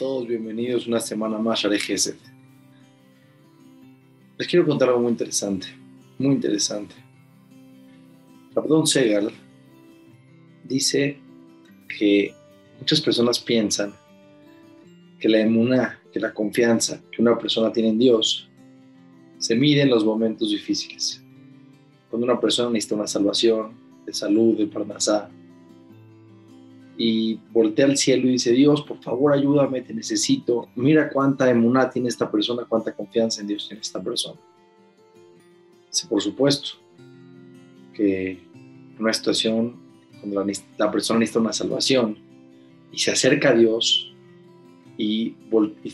todos, bienvenidos una semana más a Gesed. Les quiero contar algo muy interesante, muy interesante. Rabdon Segal dice que muchas personas piensan que la emuna, que la confianza que una persona tiene en Dios se mide en los momentos difíciles. Cuando una persona necesita una salvación de salud, de parnasá, y voltea al cielo y dice, Dios, por favor, ayúdame, te necesito. Mira cuánta emuná tiene esta persona, cuánta confianza en Dios tiene esta persona. Dice, por supuesto, que en una situación cuando la, persona necesita una salvación y se acerca a Dios y,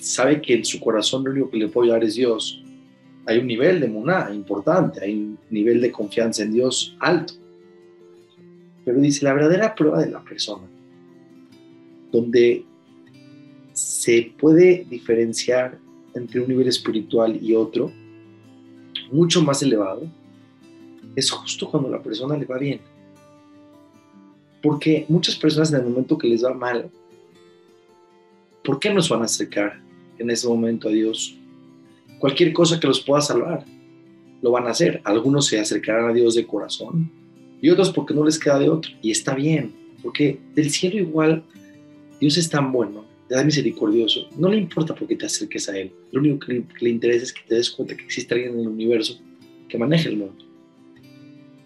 sabe que en su corazón lo único que le puede ayudar es Dios, hay un nivel de emuná importante, hay un nivel de confianza en Dios alto. Pero dice, la verdadera prueba de la persona donde se puede diferenciar entre un nivel espiritual y otro, mucho más elevado, es justo cuando la persona le va bien. Porque muchas personas en el momento que les va mal, ¿por qué nos van a acercar en ese momento a Dios? Cualquier cosa que los pueda salvar, lo van a hacer. Algunos se acercarán a Dios de corazón y otros porque no les queda de otro. Y está bien, porque del cielo igual Dios es tan bueno, es misericordioso, no le importa por qué te acerques a Él. Lo único que le, interesa es que te des cuenta que existe alguien en el universo que maneja el mundo.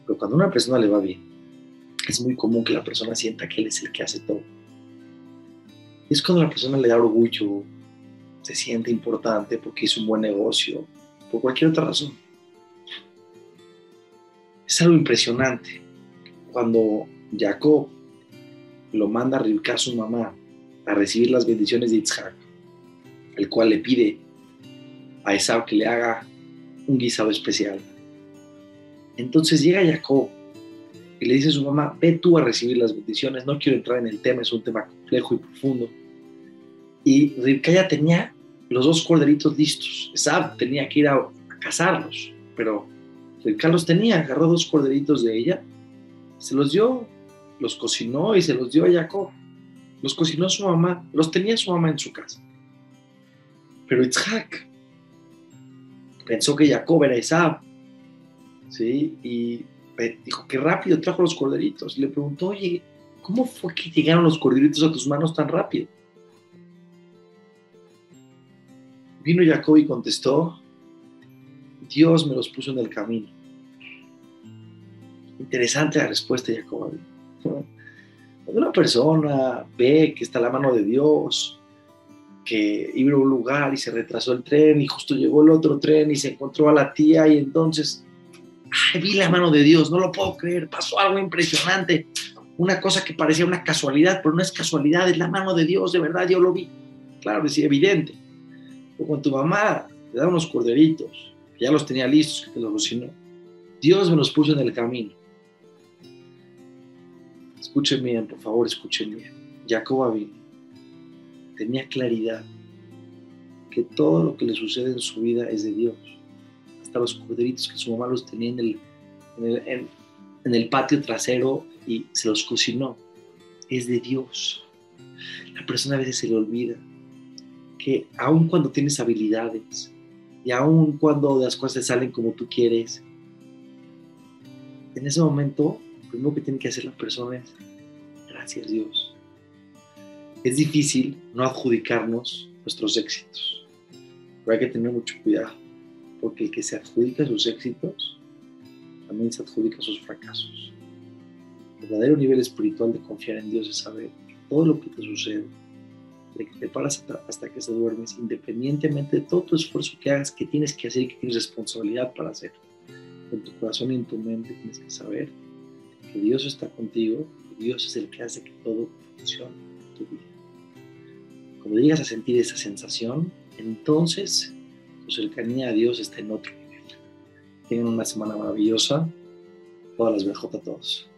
Pero cuando a una persona le va bien, es muy común que la persona sienta que Él es el que hace todo. Y es cuando la persona le da orgullo, se siente importante porque hizo un buen negocio, por cualquier otra razón. Es algo impresionante. Cuando Jacob lo manda a Rivka a su mamá a recibir las bendiciones de Yitzhak, el cual le pide a Esau que le haga un guisado especial. Entonces llega Jacob y le dice a su mamá, ve tú a recibir las bendiciones, no quiero entrar en el tema, es un tema complejo y profundo. Y Rivka ya tenía los dos corderitos listos. Esau tenía que ir a, cazarlos, pero Rivka los tenía, agarró dos corderitos de ella, se los dio, los cocinó y se los dio a Jacob los cocinó su mamá, los tenía su mamá en su casa. Pero Itzhak pensó que Jacob era Isaac, ¿sí? Y dijo, qué rápido trajo los corderitos. le preguntó, oye, ¿cómo fue que llegaron los corderitos a tus manos tan rápido? Vino Jacob y contestó, Dios me los puso en el camino. Interesante la respuesta de Jacob. Una persona ve que está la mano de Dios, que iba a un lugar y se retrasó el tren y justo llegó el otro tren y se encontró a la tía y entonces, ay, vi la mano de Dios, no lo puedo creer, pasó algo impresionante, una cosa que parecía una casualidad, pero no es casualidad, es la mano de Dios, de verdad, yo lo vi. Claro, es evidente. Pero cuando tu mamá te da unos corderitos, que ya los tenía listos, que te los cocinó, Dios me los puso en el camino. Escuchen bien, por favor, escuchen bien. Jacob tenía claridad que todo lo que le sucede en su vida es de Dios. Hasta los corderitos que su mamá los tenía en el, en el, patio trasero y se los cocinó, es de Dios. La persona a veces se le olvida que aun cuando tienes habilidades y aun cuando las cosas salen como tú quieres, en ese momento primero que tiene que hacer la persona es, gracias Dios. Es difícil no adjudicarnos nuestros éxitos, pero hay que tener mucho cuidado, porque el que se adjudica sus éxitos, también se adjudica sus fracasos. El verdadero nivel espiritual de confiar en Dios es saber que todo lo que te sucede, de que te paras hasta que se duermes, independientemente de todo tu esfuerzo que hagas, que tienes que hacer y que tienes responsabilidad para hacer, en tu corazón y en tu mente tienes que saber que Dios está contigo, que Dios es el que hace que todo funcione en tu vida. Cuando llegas a sentir esa sensación, entonces tu cercanía a Dios está en otro nivel. Tengan una semana maravillosa. Todas las BJ a todos.